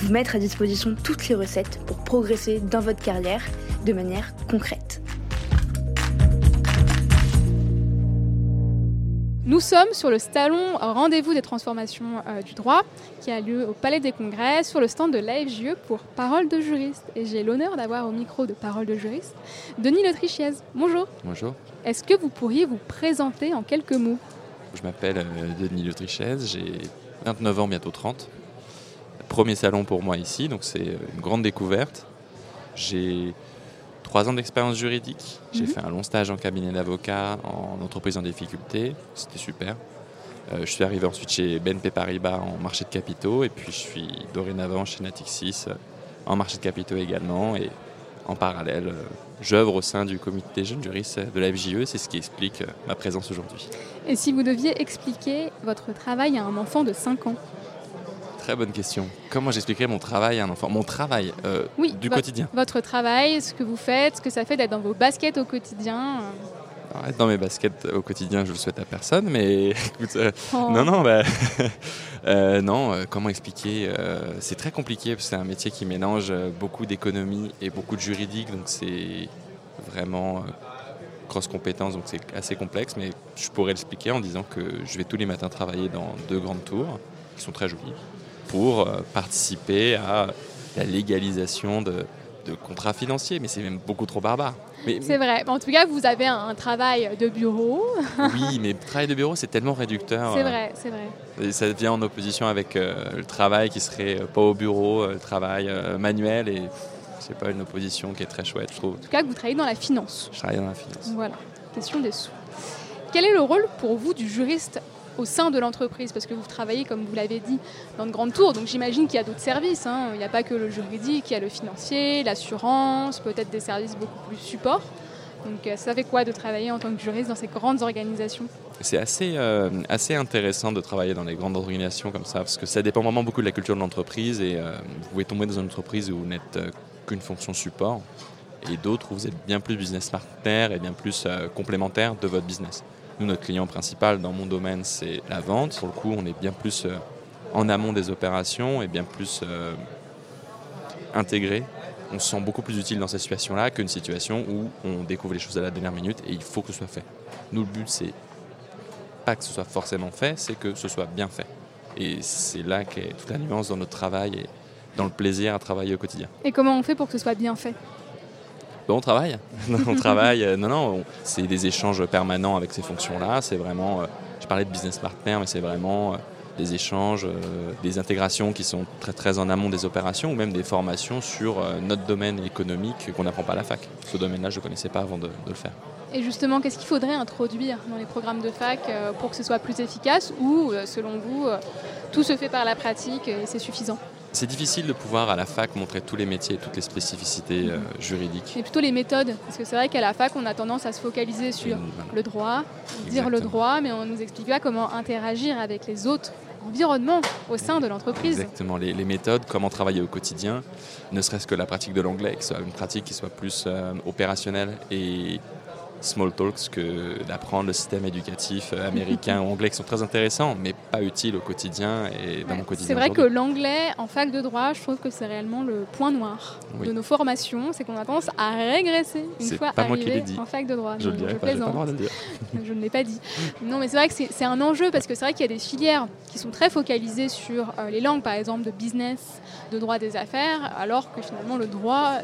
Vous mettre à disposition toutes les recettes pour progresser dans votre carrière de manière concrète. Nous sommes sur le salon Rendez-vous des transformations euh, du droit qui a lieu au Palais des Congrès sur le stand de l'AFJE pour Parole de juriste. Et j'ai l'honneur d'avoir au micro de Parole de juriste Denis Letrichiez. Bonjour. Bonjour. Est-ce que vous pourriez vous présenter en quelques mots? Je m'appelle euh, Denis Letrichiez, j'ai 29 ans, bientôt 30. Premier salon pour moi ici, donc c'est euh, une grande découverte. J'ai trois ans d'expérience juridique. J'ai Mhm. fait un long stage en cabinet d'avocat, en entreprise en difficulté. C'était super. Euh, je suis arrivé ensuite chez BNP Paribas en marché de capitaux et puis je suis dorénavant chez Natixis euh, en marché de capitaux également. Et en parallèle, j'œuvre au sein du comité des jeunes juristes de la FJE. C'est ce qui explique ma présence aujourd'hui. Et si vous deviez expliquer votre travail à un enfant de 5 ans Très bonne question. Comment j'expliquerais mon travail à un enfant Mon travail euh, Oui, du quotidien. Votre travail, ce que vous faites, ce que ça fait d'être dans vos baskets au quotidien. euh, Alors, être dans mes baskets au quotidien, je le souhaite à personne, mais écoute, euh, en- non, non, bah, euh, non. euh, comment expliquer C'est très compliqué parce que c'est un métier qui mélange beaucoup d'économie et beaucoup de juridique, donc c'est vraiment cross compétences, donc c'est assez complexe. Mais je pourrais l'expliquer en disant que je vais tous les matins travailler dans deux grandes tours qui sont très jolies pour euh, participer à la légalisation de, de contrats financiers, mais c'est même beaucoup trop barbare. C'est vrai. En tout cas, vous avez un, un travail de bureau. oui, mais travail de bureau, c'est tellement réducteur. C'est euh, vrai, c'est vrai. Et ça vient en opposition avec euh, le travail qui serait euh, pas au bureau, euh, le travail manuel, et c'est pas une opposition qui est très chouette, je trouve. En tout cas, que vous travaillez dans la finance. Je travaille dans la finance. Voilà, question des sous. Quel est le rôle pour vous du juriste au sein de l'entreprise Parce que vous travaillez, comme vous l'avez dit, dans de grandes tours, donc j'imagine qu'il y a d'autres services. hein. Il n'y a pas que le juridique, il y a le financier, l'assurance, peut-être des services beaucoup plus support. Donc euh, ça fait quoi de travailler en tant que juriste dans ces grandes organisations? C'est assez, euh, assez intéressant de travailler dans les grandes organisations comme ça, parce que ça dépend vraiment beaucoup de la culture de l'entreprise, et euh, vous pouvez tomber dans une entreprise où vous n'êtes qu'une fonction support, et d'autres où vous êtes bien plus business partner et bien plus complémentaire de votre business. Nous, notre client principal dans mon domaine, c'est la vente. Sur le coup, on est bien plus euh, en amont des opérations et bien plus euh, intégré. On se sent beaucoup plus utile dans cette situation-là qu'une situation où on découvre les choses à la dernière minute et il faut que ce soit fait. Nous, le but, c'est pas que ce soit forcément fait, c'est que ce soit bien fait. Et c'est là qu'est toute la nuance dans notre travail et dans le plaisir à travailler au quotidien. Et comment on fait pour que ce soit bien fait? Bon, on travaille. on travaille. euh, Non, non, on- c'est des échanges permanents avec ces fonctions-là. C'est vraiment, euh, je parlais de business partner, mais c'est vraiment euh, des échanges, euh, des intégrations qui sont très, très en amont des opérations ou même des formations sur euh, notre domaine économique qu'on n'apprend pas à la fac. Ce domaine-là, je ne connaissais pas avant de, de le faire. Et justement, qu'est-ce qu'il faudrait introduire dans les programmes de fac euh, pour que ce soit plus efficace ou, selon vous, euh, tout se fait par la pratique et c'est suffisant? C'est difficile de pouvoir à la fac montrer tous les métiers et toutes les spécificités euh, juridiques. Et plutôt les méthodes, parce que c'est vrai qu'à la fac, on a tendance à se focaliser sur voilà. le droit, dire le droit, mais on nous explique pas comment interagir avec les autres environnements au sein de l'entreprise. Exactement, les, les méthodes, comment travailler au quotidien, ne serait-ce que la pratique de l'anglais, que ce soit une pratique qui soit plus euh, opérationnelle et small talks que d'apprendre le système éducatif euh, américain ou anglais qui sont très intéressants, mais pas utiles au quotidien et dans Ouais. mon quotidien. C'est vrai que l'anglais en fac de droit, je trouve que c'est réellement le point noir Oui. de nos formations, c'est qu'on a tendance à régresser une fois arrivé l'ai en fac de droit. je dirais je pas, le ne l'ai pas dit. Non, mais c'est vrai que c'est c'est un enjeu parce que c'est vrai qu'il y a des filières qui sont très focalisées sur euh, les langues, par exemple de business, de droit des affaires, alors que finalement le droit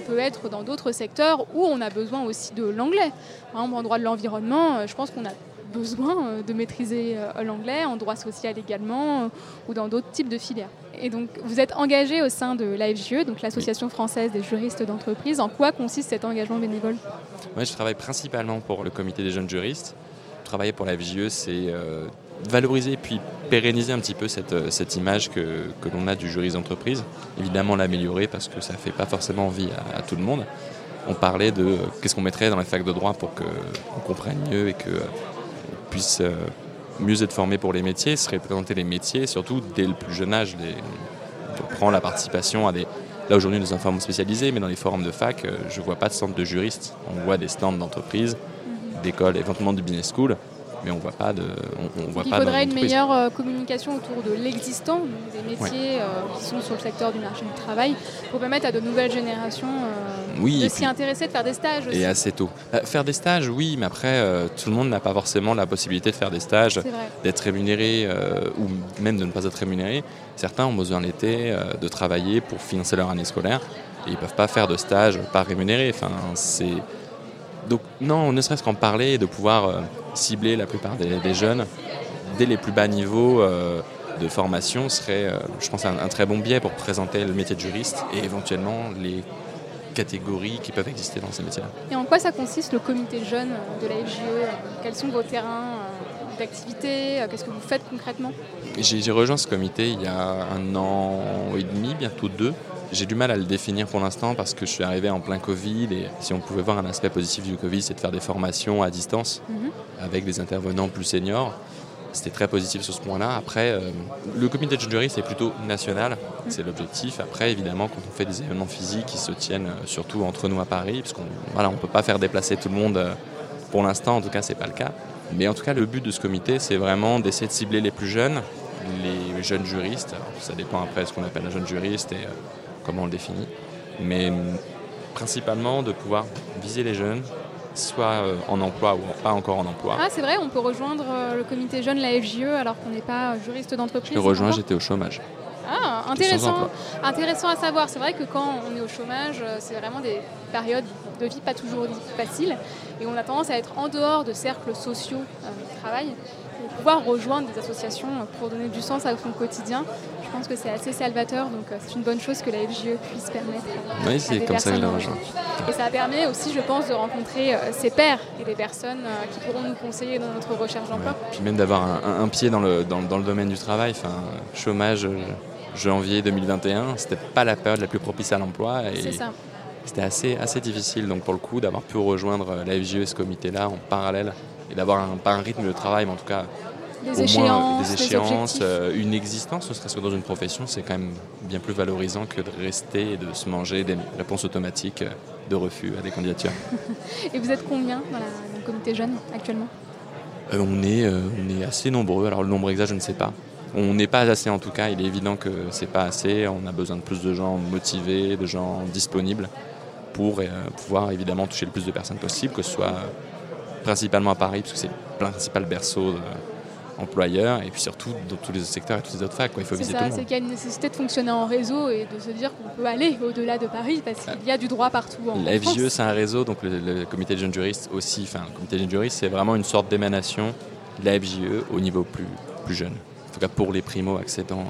peut être dans d'autres secteurs où on a besoin aussi de l'anglais. Par exemple, en droit de l'environnement, euh, je pense qu'on a besoin euh, de maîtriser euh, l'anglais, en droit social également, ou dans d'autres types de filières. Et donc, vous êtes engagé au sein de l'AFGE, donc l'Association française des juristes d'entreprise. En quoi consiste cet engagement bénévole? Moi, je travaille principalement pour le comité des jeunes juristes. Travailler pour la FJE, c'est valoriser puis pérenniser un petit peu cette, cette image que, que l'on a du juriste d'entreprise. Évidemment l'améliorer parce que ça ne fait pas forcément envie à, tout le monde. On parlait de qu'est-ce qu'on mettrait dans la fac de droit pour qu'on comprenne mieux et qu'on puisse mieux être formé pour les métiers, se représenter les métiers, surtout dès le plus jeune âge. On prend la participation à des. Là aujourd'hui, nous sommes forums spécialisés, mais dans les forums de fac, euh, je ne vois pas de centre de juristes. On voit des stands d'entreprises, d'écoles, éventuellement du business school mais on voit pas de. On, voit il faudrait une meilleure euh, communication autour de l'existant, des métiers euh, qui sont sur le secteur du marché du travail, pour permettre à de nouvelles générations euh, de s'y intéresser, de faire des stages aussi. Et assez tôt. faire des stages, oui, mais après, tout le monde n'a pas forcément la possibilité de faire des stages, d'être rémunéré ou même de ne pas être rémunéré. Certains ont besoin l'été de travailler pour financer leur année scolaire et ils ne peuvent pas faire de stage pas rémunéré. Enfin, c'est donc non, ne serait-ce qu'en parler et de pouvoir euh, cibler la plupart des, jeunes dès les plus bas niveaux euh, de formation serait, euh, je pense, un, très bon biais pour présenter le métier de juriste et éventuellement les catégories qui peuvent exister dans ces métiers-là. Et en quoi ça consiste le comité jeune de la FGE Quels sont vos terrains d'activité Qu'est-ce que vous faites concrètement? J'ai rejoint ce comité il y a un an et demi, bientôt deux. J'ai du mal à le définir pour l'instant parce que je suis arrivé en plein Covid et si on pouvait voir un aspect positif du Covid, c'est de faire des formations à distance mhm. avec des intervenants plus seniors. C'était très positif sur ce point-là. Après, euh, le comité de jury, c'est plutôt national, mhm. c'est l'objectif. Après, évidemment, quand on fait des événements physiques qui se tiennent euh, surtout entre nous à Paris, parce qu'on voilà, ne peut pas faire déplacer tout le monde euh, pour l'instant, en tout cas, ce n'est pas le cas. Mais en tout cas, le but de ce comité, c'est vraiment d'essayer de cibler les plus jeunes, les jeunes juristes. ça dépend après de ce qu'on appelle un jeune juriste et comment on le définit. Mais principalement de pouvoir viser les jeunes, soit euh, en emploi ou pas encore en emploi. Ah, c'est vrai, on peut rejoindre euh, le comité jeune, la FJE, alors qu'on n'est pas euh, juriste d'entreprise. Je rejoins, j'étais au chômage. Ah, intéressant, intéressant à savoir. C'est vrai que quand on est au chômage, c'est vraiment des périodes de vie pas toujours faciles et on a tendance à être en dehors de cercles sociaux de travail pouvoir rejoindre des associations pour donner du sens à son quotidien. Je pense que c'est assez salvateur, donc euh, c'est une bonne chose que la FGE puisse permettre. Oui, c'est comme ça que la rejoins. Et ça permet aussi, je pense, de rencontrer euh, ses pairs et des personnes euh, qui pourront nous conseiller dans notre recherche d'emploi. Puis même d'avoir un, pied dans le, dans, le domaine du travail, enfin, chômage janvier 2021, c'était pas la période la plus propice à l'emploi. Ça c'était assez, assez difficile. Donc pour le coup, d'avoir pu rejoindre la FGE et ce comité-là en parallèle et d'avoir un, pas un rythme de travail, mais en tout cas des échéances, des échéances euh, une existence, ne serait-ce que dans une profession, c'est quand même bien plus valorisant que de rester et de se manger des réponses automatiques euh, de refus à des candidatures. et vous êtes combien dans, le comité jeune actuellement? Euh, on, est, on est assez nombreux, alors le nombre exact je ne sais pas. On n'est pas assez en tout cas, il est évident que c'est pas assez, on a besoin de plus de gens motivés, de gens disponibles pour pouvoir évidemment toucher le plus de personnes possible, que ce soit principalement à Paris, parce que c'est le principal berceau de, employeur et puis surtout dans tous les autres secteurs et toutes les autres facs. Quoi. Il faut visiter tout le monde. C'est qu'il y a une nécessité de fonctionner en réseau et de se dire qu'on peut aller au-delà de Paris parce qu'il y a du droit partout en La FGE, c'est un réseau, donc le, comité de jeunes juristes aussi. Enfin, le comité de jeunes juristes, c'est vraiment une sorte d'émanation de la FGE au niveau plus, plus jeune. En tout cas pour les primo-accédants.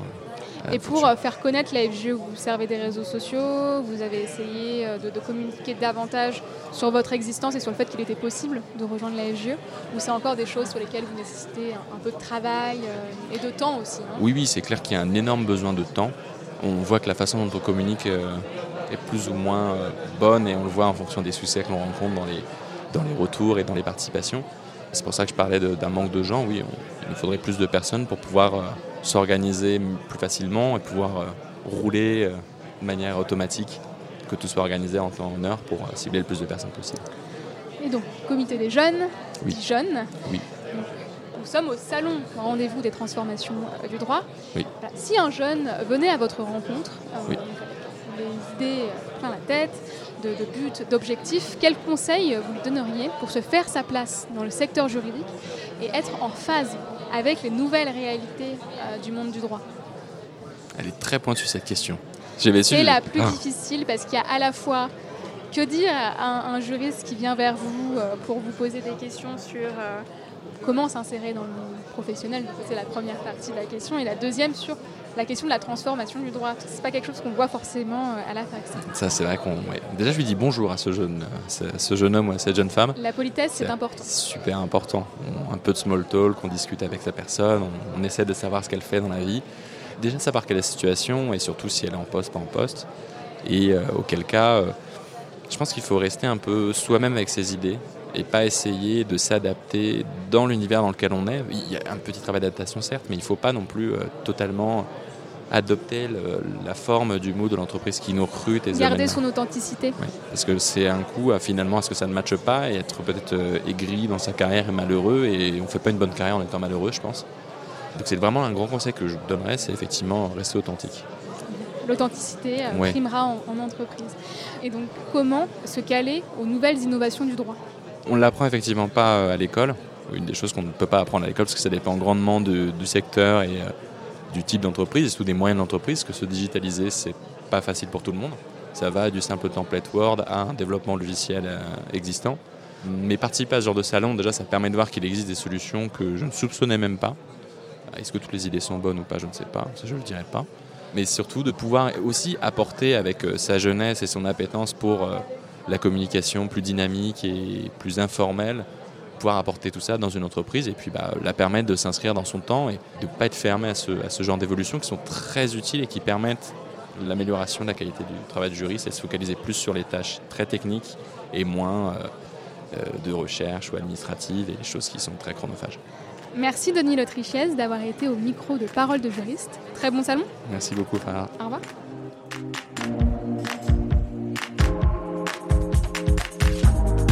Et pour euh, faire connaître la FGE, vous servez des réseaux sociaux, vous avez essayé euh, de, communiquer davantage sur votre existence et sur le fait qu'il était possible de rejoindre la FGE, ou c'est encore des choses sur lesquelles vous nécessitez un, peu de travail euh, et de temps aussi hein? Oui, oui, c'est clair qu'il y a un énorme besoin de temps. On voit que la façon dont on communique est plus ou moins bonne et on le voit en fonction des succès que l'on rencontre dans les, dans les retours et dans les participations. C'est pour ça que je parlais d'un manque de gens. Oui, il nous faudrait plus de personnes pour pouvoir s'organiser plus facilement et pouvoir euh, rouler euh, de manière automatique, que tout soit organisé en temps en heure pour euh, cibler le plus de personnes possible. Et donc, comité des jeunes, oui. jeunes. Oui. nous sommes au salon rendez-vous des transformations du droit. Oui. Si un jeune venait à votre rencontre, avec des idées plein la tête, de, de buts, d'objectifs, quels conseils vous lui donneriez pour se faire sa place dans le secteur juridique et être en phase avec les nouvelles réalités euh, du monde du droit Elle est très pointue cette question. C'est la plus ah. difficile parce qu'il y a à la fois que dire à un, juriste qui vient vers vous euh, pour vous poser des questions sur euh, comment s'insérer dans le monde professionnel C'est la première partie de la question. Et la deuxième sur la question de la transformation du droit. C'est pas quelque chose qu'on voit forcément euh, à la fac. Ça, c'est vrai qu'on. Déjà, je lui dis bonjour à ce jeune, ce jeune homme ou à cette jeune femme. La politesse, c'est important. Super important. un peu de small talk, on discute avec sa personne, on, essaie de savoir ce qu'elle fait dans la vie. Déjà, savoir quelle est la situation et surtout si elle est en poste, pas en poste. Et euh, auquel cas, euh, je pense qu'il faut rester un peu soi-même avec ses idées et pas essayer de s'adapter dans l'univers dans lequel on est. Il y a un petit travail d'adaptation certes, mais il ne faut pas non plus totalement adopter la forme du mot de l'entreprise qui nous recrute. Et Garder son authenticité. parce que c'est un coup à finalement à ce que ça ne matche pas et être peut-être euh, aigri dans sa carrière et malheureux et on ne fait pas une bonne carrière en étant malheureux, je pense. Donc c'est vraiment un grand conseil que je donnerais, c'est effectivement rester authentique. L'authenticité euh, primera en, en, entreprise. Et donc comment se caler aux nouvelles innovations du droit? On ne l'apprend effectivement pas euh, à l'école. Une des choses qu'on ne peut pas apprendre à l'école parce que ça dépend grandement du secteur et du type d'entreprise et surtout des moyens d'entreprise, que se digitaliser, c'est pas facile pour tout le monde. Ça va du simple template Word à un développement logiciel euh, existant. Mais participer à ce genre de salon, déjà, ça permet de voir qu'il existe des solutions que je ne soupçonnais même pas. Est-ce que toutes les idées sont bonnes ou pas Je ne sais pas, je ne le dirai pas. Mais surtout de pouvoir aussi apporter avec euh, sa jeunesse et son appétence pour euh, la communication plus dynamique et plus informelle, pouvoir apporter tout ça dans une entreprise et puis bah, la permettre de s'inscrire dans son temps et de ne pas être fermé à ce, à ce genre d'évolutions qui sont très utiles et qui permettent l'amélioration de la qualité du travail du juriste et se focaliser plus sur les tâches très techniques et moins euh, euh, de recherche ou administratives et les choses qui sont très chronophages. Merci Denis L'Autrichiez d'avoir été au micro de Parole de juriste. Très bon salon. Merci beaucoup Farah. Au revoir.